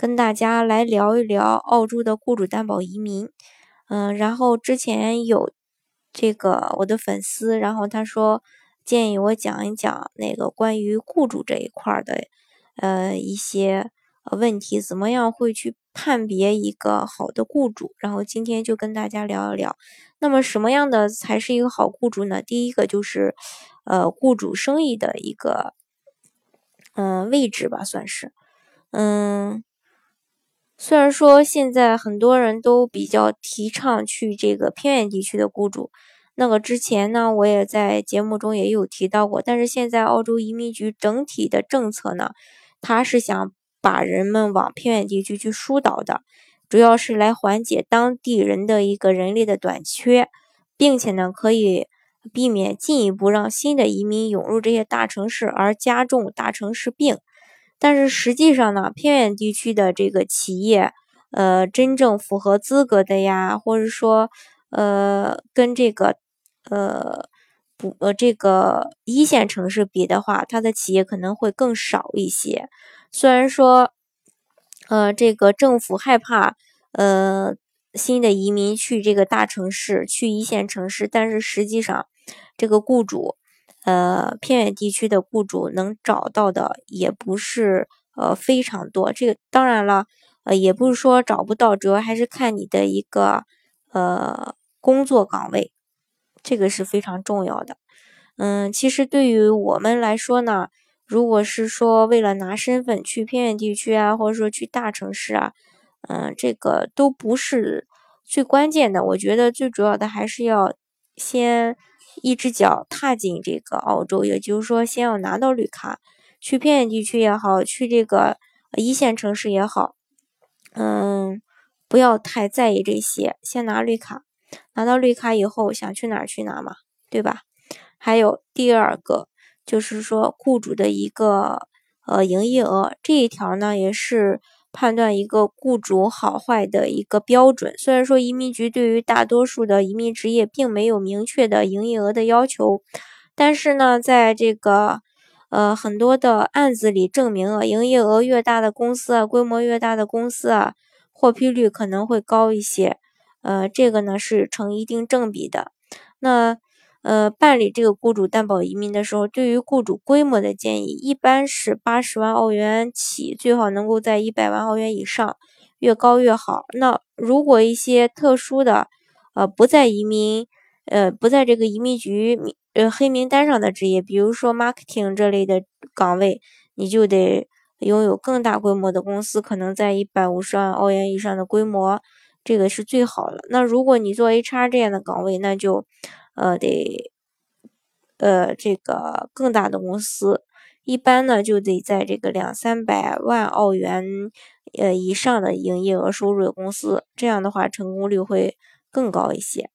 跟大家来聊一聊澳洲的雇主担保移民，嗯，然后之前有这个我的粉丝，然后他说建议我讲一讲那个关于雇主这一块的，呃，一些问题，怎么样会去判别一个好的雇主？然后今天就跟大家聊一聊。那么什么样的才是一个好雇主呢？第一个就是，呃，雇主生意的一个，嗯，位置吧，算是，嗯。虽然说现在很多人都比较提倡去这个偏远地区的雇主，那个之前呢，我也在节目中也有提到过。但是现在澳洲移民局整体的政策呢，它是想把人们往偏远地区去疏导的，主要是来缓解当地人的一个人力的短缺，并且呢，可以避免进一步让新的移民涌入这些大城市，而加重大城市病。但是实际上呢，偏远地区的这个企业，呃，真正符合资格的呀，或者说，呃，跟这个，呃，不，呃，这个一线城市比的话，它的企业可能会更少一些。虽然说，呃，这个政府害怕，呃，新的移民去这个大城市，去一线城市，但是实际上，这个雇主。呃，偏远地区的雇主能找到的也不是呃非常多。这个当然了，呃，也不是说找不到，主要还是看你的一个呃工作岗位，这个是非常重要的。嗯，其实对于我们来说呢，如果是说为了拿身份去偏远地区啊，或者说去大城市啊，嗯，这个都不是最关键的。我觉得最主要的还是要先。一只脚踏进这个澳洲，也就是说，先要拿到绿卡，去偏远地区也好，去这个一线城市也好，嗯，不要太在意这些，先拿绿卡，拿到绿卡以后，想去哪儿去哪嘛，对吧？还有第二个，就是说雇主的一个呃营业额这一条呢，也是。判断一个雇主好坏的一个标准。虽然说移民局对于大多数的移民职业并没有明确的营业额的要求，但是呢，在这个呃很多的案子里证明啊，营业额越大的公司啊，规模越大的公司啊，获批率可能会高一些。呃，这个呢是成一定正比的。那。呃，办理这个雇主担保移民的时候，对于雇主规模的建议一般是八十万澳元起，最好能够在一百万澳元以上，越高越好。那如果一些特殊的，呃，不在移民，呃，不在这个移民局呃黑名单上的职业，比如说 marketing 这类的岗位，你就得拥有更大规模的公司，可能在一百五十万澳元以上的规模，这个是最好的。那如果你做 HR 这样的岗位，那就。呃，得，呃，这个更大的公司，一般呢就得在这个两三百万澳元呃以上的营业额收入的公司，这样的话成功率会更高一些。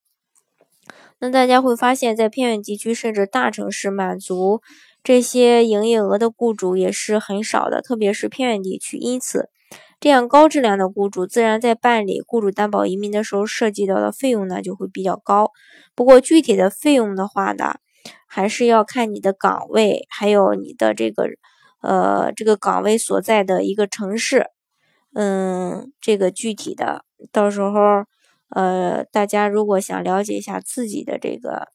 那大家会发现，在偏远地区甚至大城市，满足这些营业额的雇主也是很少的，特别是偏远地区，因此。这样高质量的雇主，自然在办理雇主担保移民的时候，涉及到的费用呢就会比较高。不过具体的费用的话呢，还是要看你的岗位，还有你的这个呃这个岗位所在的一个城市。嗯，这个具体的，到时候呃大家如果想了解一下自己的这个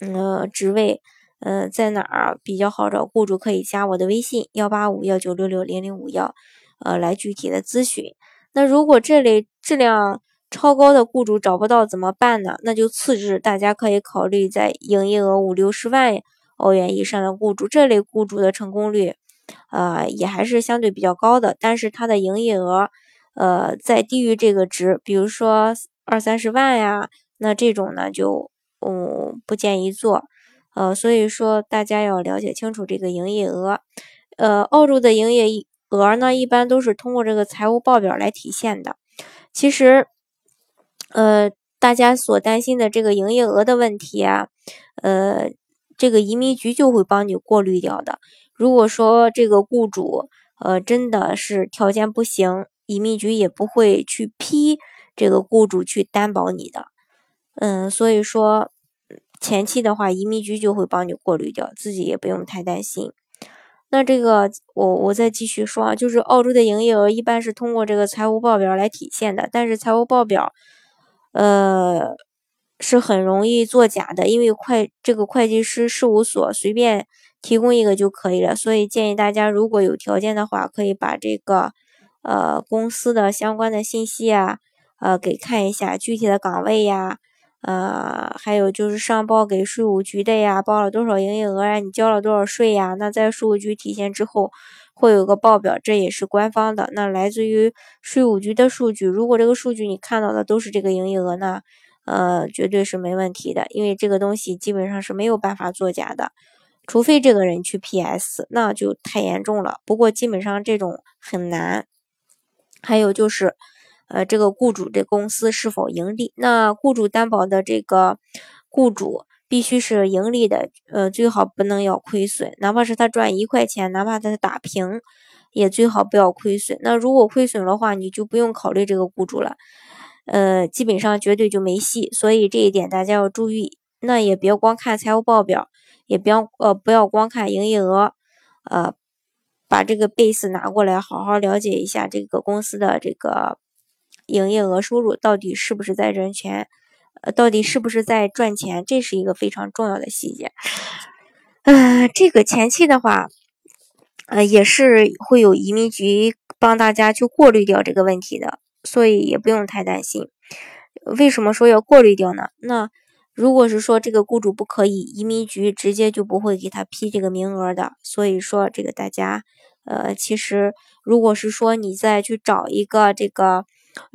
嗯职位嗯在哪儿比较好找雇主，可以加我的微信幺八五幺九六六零零五幺。呃，来具体的咨询。那如果这类质量超高的雇主找不到怎么办呢？那就次之，大家可以考虑在营业额五六十万欧元以上的雇主。这类雇主的成功率，呃，也还是相对比较高的。但是它的营业额，呃，在低于这个值，比如说二三十万呀，那这种呢就，嗯，不建议做。呃，所以说大家要了解清楚这个营业额。呃，澳洲的营业额呢，一般都是通过这个财务报表来体现的。其实，呃，大家所担心的这个营业额的问题啊，呃，这个移民局就会帮你过滤掉的。如果说这个雇主，呃，真的是条件不行，移民局也不会去批这个雇主去担保你的。嗯，所以说前期的话，移民局就会帮你过滤掉，自己也不用太担心。那这个我我再继续说啊，就是澳洲的营业额一般是通过这个财务报表来体现的，但是财务报表，呃，是很容易作假的，因为会这个会计师事务所随便提供一个就可以了，所以建议大家如果有条件的话，可以把这个呃公司的相关的信息啊，呃给看一下具体的岗位呀。呃，还有就是上报给税务局的呀，报了多少营业额呀？你交了多少税呀？那在税务局体现之后，会有个报表，这也是官方的。那来自于税务局的数据，如果这个数据你看到的都是这个营业额呢，呃，绝对是没问题的，因为这个东西基本上是没有办法作假的，除非这个人去 PS，那就太严重了。不过基本上这种很难。还有就是。呃，这个雇主的公司是否盈利？那雇主担保的这个雇主必须是盈利的，呃，最好不能要亏损，哪怕是他赚一块钱，哪怕他打平，也最好不要亏损。那如果亏损的话，你就不用考虑这个雇主了，呃，基本上绝对就没戏。所以这一点大家要注意。那也别光看财务报表，也不要呃不要光看营业额，呃，把这个 base 拿过来，好好了解一下这个公司的这个。营业额收入到底是不是在挣钱？呃，到底是不是在赚钱？这是一个非常重要的细节。呃，这个前期的话，呃，也是会有移民局帮大家去过滤掉这个问题的，所以也不用太担心。为什么说要过滤掉呢？那如果是说这个雇主不可以，移民局直接就不会给他批这个名额的。所以说这个大家，呃，其实如果是说你再去找一个这个。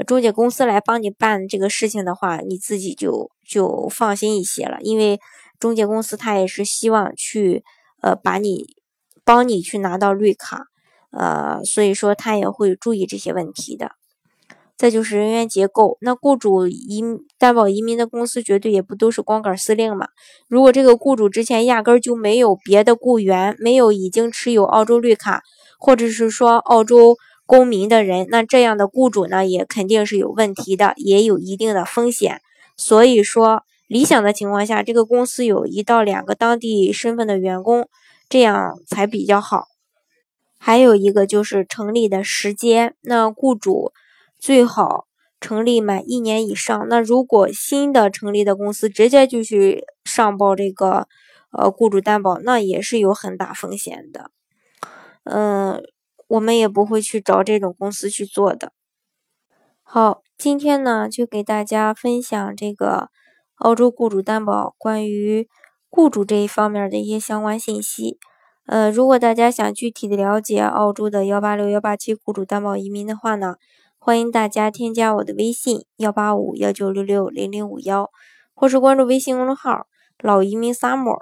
中介公司来帮你办这个事情的话，你自己就就放心一些了，因为中介公司他也是希望去呃把你帮你去拿到绿卡，呃，所以说他也会注意这些问题的。再就是人员结构，那雇主移担保移民的公司绝对也不都是光杆司令嘛。如果这个雇主之前压根儿就没有别的雇员，没有已经持有澳洲绿卡，或者是说澳洲。公民的人，那这样的雇主呢，也肯定是有问题的，也有一定的风险。所以说，理想的情况下，这个公司有一到两个当地身份的员工，这样才比较好。还有一个就是成立的时间，那雇主最好成立满一年以上。那如果新的成立的公司直接就去上报这个呃雇主担保，那也是有很大风险的。嗯。我们也不会去找这种公司去做的。好，今天呢就给大家分享这个澳洲雇主担保关于雇主这一方面的一些相关信息。呃，如果大家想具体的了解澳洲的幺八六幺八七雇主担保移民的话呢，欢迎大家添加我的微信幺八五幺九六六零零五幺，或是关注微信公众号老移民 summer。